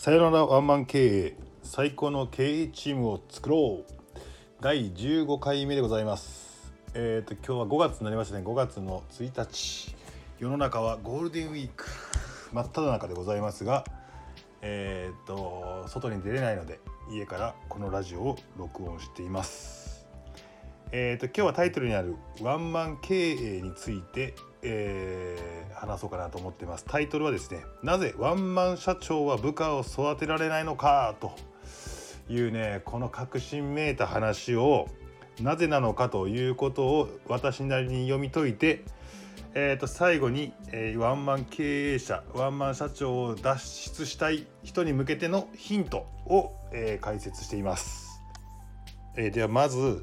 さよならワンマン経営。最高の経営チームを作ろう。第15回目でございます。えっ、ー、と今日は5月になりましたね。5月の1日。世の中はゴールデンウィーク。真っ只中でございますがえっ、ー、と外に出れないので家からこのラジオを録音しています。えっ、ー、と今日はタイトルにあるワンマン経営についてえー、話そうかなと思ってますタイトルはですねなぜワンマン社長は部下を育てられないのかというねこの確信めいた話をなぜなのかということを私なりに読み解いて、えー、と最後に、えー、ワンマン経営者ワンマン社長を脱出したい人に向けてのヒントを、えー、解説しています。えー、ではまず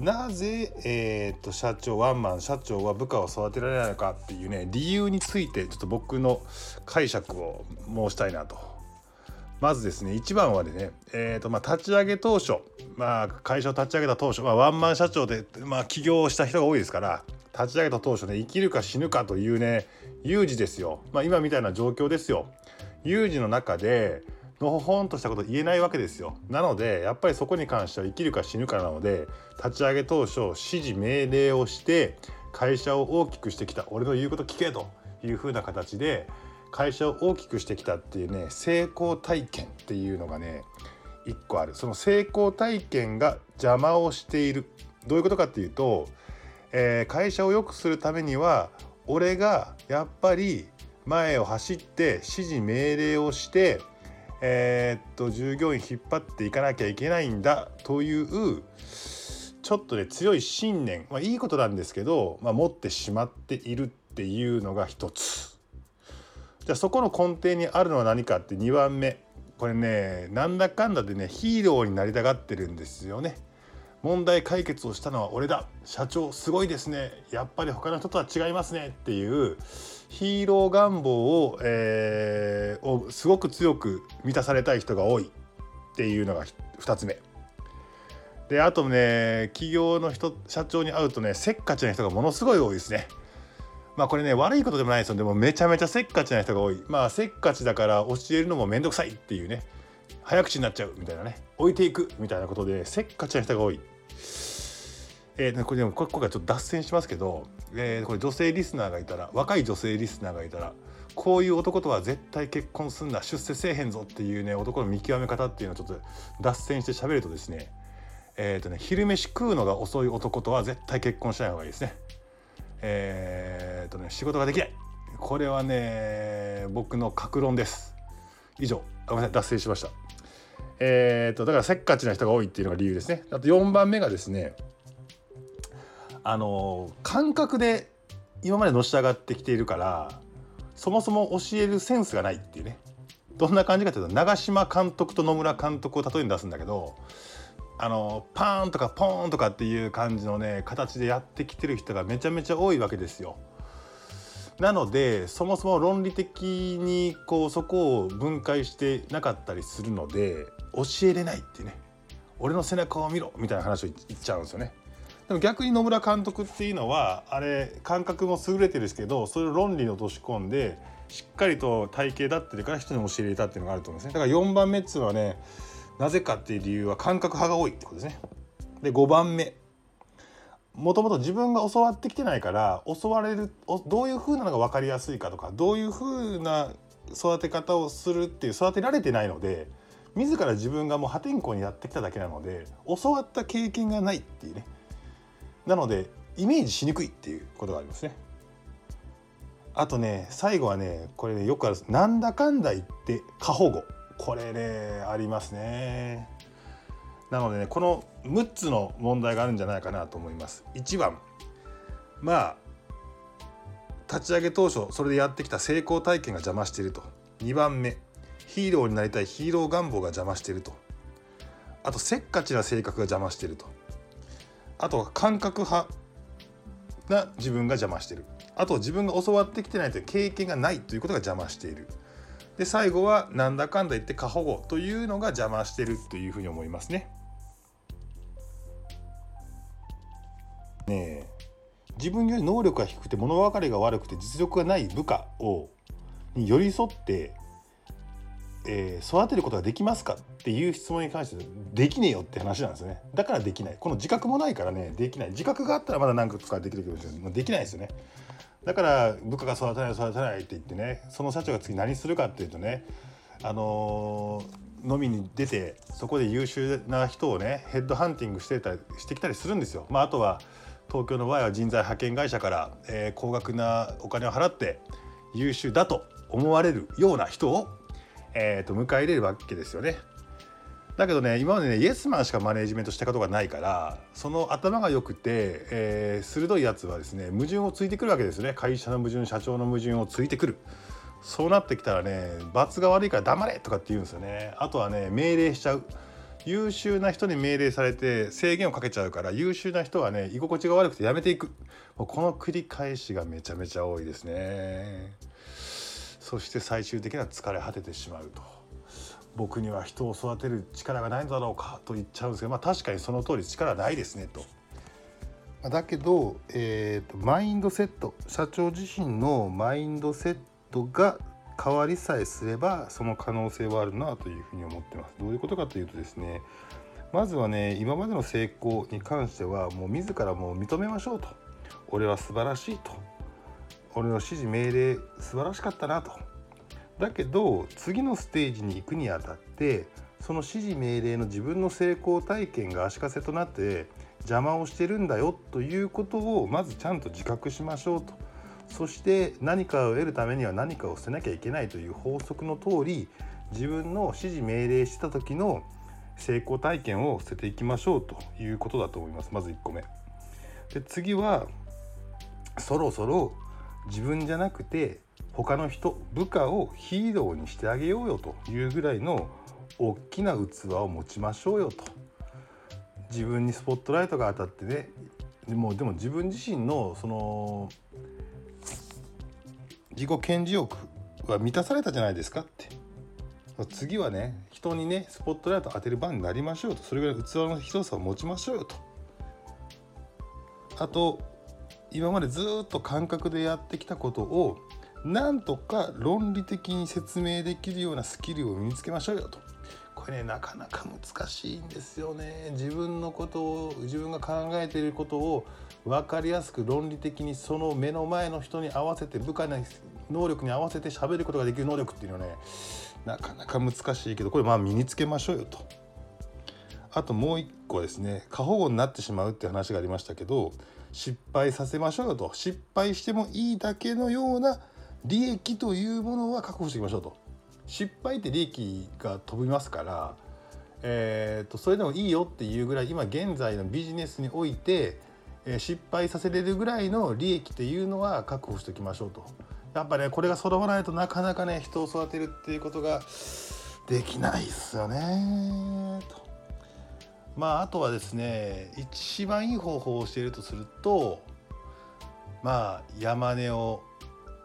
なぜ、えーと、社長ワンマン社長は部下を育てられないのかっていうね理由についてちょっと僕の解釈を申したいなと。まずですね一番はでね、えーとまあ、立ち上げ当初、まあ、会社を立ち上げた当初、まあ、ワンマン社長で、まあ、起業した人が多いですから立ち上げた当初ね生きるか死ぬかというね有事ですよ、まあ、今みたいな状況ですよ。有事の中でのほほんとしたこと言えないわけですよ。なのでやっぱりそこに関しては生きるか死ぬかなので立ち上げ当初指示命令をして会社を大きくしてきた俺の言うこと聞けというふうな形で会社を大きくしてきたっていうね成功体験っていうのがね一個ある。その成功体験が邪魔をしている。どういうことかっていうと、えー、会社を良くするためには俺がやっぱり前を走って指示命令をしてえー、っと従業員引っ張っていかなきゃいけないんだというちょっとね強い信念、まあ、いいことなんですけど、まあ、持ってしまっているっていうのが一つ。じゃあそこの根底にあるのは何かって2番目これねなんだかんだでねヒーローになりたがってるんですよね。問題解決をしたのは俺だ。社長すごいですね。やっぱり他の人とは違いますね。っていうヒーロー願望を,、えー、をすごく強く満たされたい人が多い。っていうのが2つ目。であとね企業の人社長に会うとねせっかちな人がものすごい多いですね。まあこれね悪いことでもないですよ。でもめちゃめちゃせっかちな人が多い。まあせっかちだから教えるのも面倒くさいっていうね。早口になっちゃうみたいなね置いていくみたいなことでせっかちな人が多いえー、これでもここがちょっと脱線しますけど、えー、これ女性リスナーがいたら若い女性リスナーがいたらこういう男とは絶対結婚すんな出世せえへんぞっていうね男の見極め方っていうのをちょっと脱線して喋るとですねえっ、ー、とね昼飯食うのが遅い男とは絶対結婚しない方がいいですね。えっ、ー、とね仕事ができないこれはね僕の格論です。以上ごめんなさい脱線しました。えっ、ー、とだからせっかちな人が多いっていうのが理由ですね。あと4番目がですねあの感覚で今までのし上がってきているからそもそも教えるセンスがないっていうねどんな感じかというと長嶋監督と野村監督を例えに出すんだけどあのパーンとかポーンとかっていう感じのね形でやってきてる人がめちゃめちゃ多いわけですよ。なのでそもそも論理的にこうそこを分解してなかったりするので教えれないってね。俺の背中を見ろみたいな話を言っちゃうんですよね。でも逆に野村監督っていうのはあれ感覚も優れてるんですけどそれを論理に落とし込んでしっかりと体系だってるから人に教えれたっていうのがあると思うんですね。だから4番目っていうのはねなぜかっていう理由は感覚派が多いってことですね。で5番目。もともと自分が教わってきてないから教われるどういう風なのが分かりやすいかとかどういう風な育て方をするっていう育てられてないので自ら自分がもう破天荒にやってきただけなので教わった経験がないっていうねなのでイメージしにくいっていうことがありますね。あとね最後はねこれねよくあるなんだかんだ言って過保護これねありますね。なのでねこの6つの問題があるんじゃないかなと思います。1番まあ立ち上げ当初それでやってきた成功体験が邪魔していると。2番目ヒーローになりたいヒーロー願望が邪魔していると。あとせっかちな性格が邪魔していると。あとは感覚派な自分が邪魔している。あと自分が教わってきてないという経験がないということが邪魔している。で最後はなんだかんだ言って過保護というのが邪魔してるというふうに思いますね。ね自分より能力が低くて物分かりが悪くて実力がない部下をに寄り添ってえー、育てることができますかっていう質問に関してできねえよって話なんですね。だからできない。この自覚もないからねできない。自覚があったらまだ何か使できるけどできないですよね。だから部下が育てない育てないって言ってねその社長が次何するかっていうとねあのー、飲みに出てそこで優秀な人をねヘッドハンティングしてたりしてきたりするんですよ。まあ、あとは東京の場合は人材派遣会社から、えー、高額なお金を払って優秀だと思われるような人を、えー、と迎え入れるわけですよね。だけどね今までねイエスマンしかマネジメントしたことがないからその頭が良くて、えー、鋭いやつはですね矛盾をついてくるわけですね。会社の矛盾社長の矛盾をついてくる。そうなってきたらね罰が悪いから黙れとかって言うんですよね。あとはね命令しちゃう。優秀な人に命令されて制限をかけちゃうから優秀な人はね居心地が悪くてやめていくこの繰り返しがめちゃめちゃ多いですねそして最終的には疲れ果ててしまうと。僕には人を育てる力がないのだろうかと言っちゃうんですけど、まあ、確かにその通り力ないですねと。だけど、えーと、マインドセット社長自身のマインドセットが変わりさえすればその可能性はあるなというふうに思ってます。どういうことかというとですねまずはね今までの成功に関してはもう自らもう認めましょうと。俺は素晴らしいと。俺の指示命令素晴らしかったなと。だけど次のステージに行くにあたってその指示命令の自分の成功体験が足かせとなって邪魔をしてるんだよということをまずちゃんと自覚しましょうと。そして何かを得るためには何かを捨てなきゃいけないという法則の通り自分の指示命令してた時の成功体験を捨てていきましょうということだと思いますまず1個目。で次はそろそろ自分じゃなくて他の人部下をヒーローにしてあげようよというぐらいの大きな器を持ちましょうよと自分にスポットライトが当たってねでもでも自分自身のその自己顕示欲は満たされたじゃないですかって。次はね人にねスポットライト当てる番になりましょうと。それぐらい器の広さを持ちましょうよと。あと今までずっと感覚でやってきたことをなんとか論理的に説明できるようなスキルを身につけましょうよと。ねなかなか難しいんですよね。自分のことを自分が考えていることを分かりやすく論理的にその目の前の人に合わせて部下の能力に合わせて喋ることができる能力っていうのはねなかなか難しいけどこれまあ身につけましょうよと。あともう一個ですね過保護になってしまうって話がありましたけど失敗させましょうよと。失敗してもいいだけのような利益というものは確保していきましょうと。失敗って利益が飛びますから、えーと、それでもいいよっていうぐらい今現在のビジネスにおいて、えー、失敗させれるぐらいの利益っていうのは確保しておきましょうと。やっぱねこれが揃わないとなかなかね人を育てるっていうことができないっすよね。と。まああとはですね一番いい方法をしているとするとまあ山根を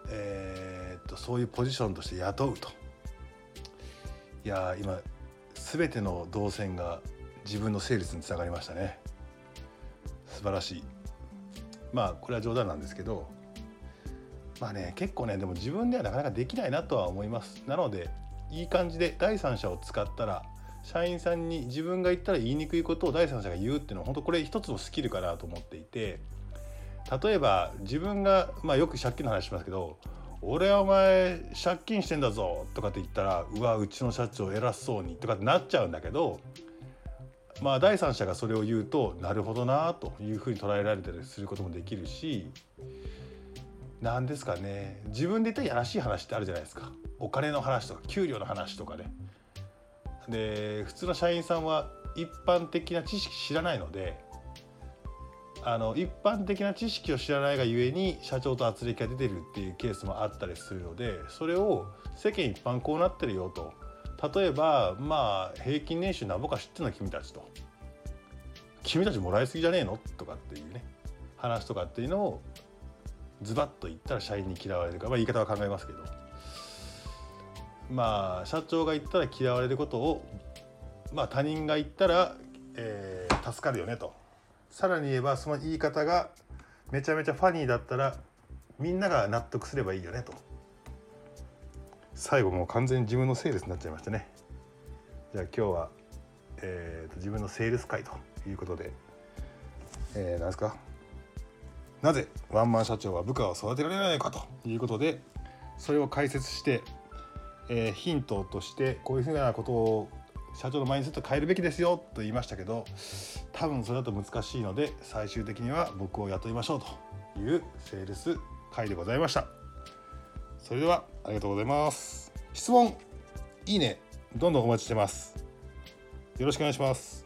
えー、っとそういうポジションとして雇うと。いや今全ての動線が自分の成立につながりましたね。素晴らしい。まあこれは冗談なんですけどまあね結構ねでも自分ではなかなかできないなとは思います。なのでいい感じで第三者を使ったら社員さんに自分が言ったら言いにくいことを第三者が言うっていうのは本当これ一つのスキルかなと思っていて例えば自分が、まあ、よく借金の話しますけど「俺はお前借金してんだぞ」とかって言ったら「うわうちの社長偉そうに」とかってなっちゃうんだけどまあ第三者がそれを言うとなるほどなというふうに捉えられたりすることもできるし何ですかね自分で言ったらやらしい話ってあるじゃないですかお金の話とか給料の話とかね。で普通の社員さんは一般的な知識知らないのであの一般的な知識を知らないがゆえに社長と圧力が出てるっていうケースもあったりするのでそれを世間一般こうなってるよと。例えばまあ平均年収なんぼか知ってんの君たちと。君たちもらいすぎじゃねえのとかっていうね話とかっていうのをズバッと言ったら社員に嫌われるか、まあ、言い方は考えますけど。まあ社長が言ったら嫌われることをまあ他人が言ったら、えー、助かるよねと。さらに言えばその言い方がめちゃめちゃファニーだったらみんなが納得すればいいよねと。最後もう完全に自分のセールスになっちゃいましたね。じゃあ今日は、えーと、自分のセールス会ということで、えー、何ですか？なぜワンマン社長は部下を育てられないのかということでそれを解説して、えー、ヒントとしてこういうふうなことを社長のマインドセット変えるべきですよと言いましたけど多分それだと難しいので最終的には僕を雇いましょうというセールス会でございました。それではありがとうございます。質問いいねどんどんお待ちしてます。よろしくお願いします。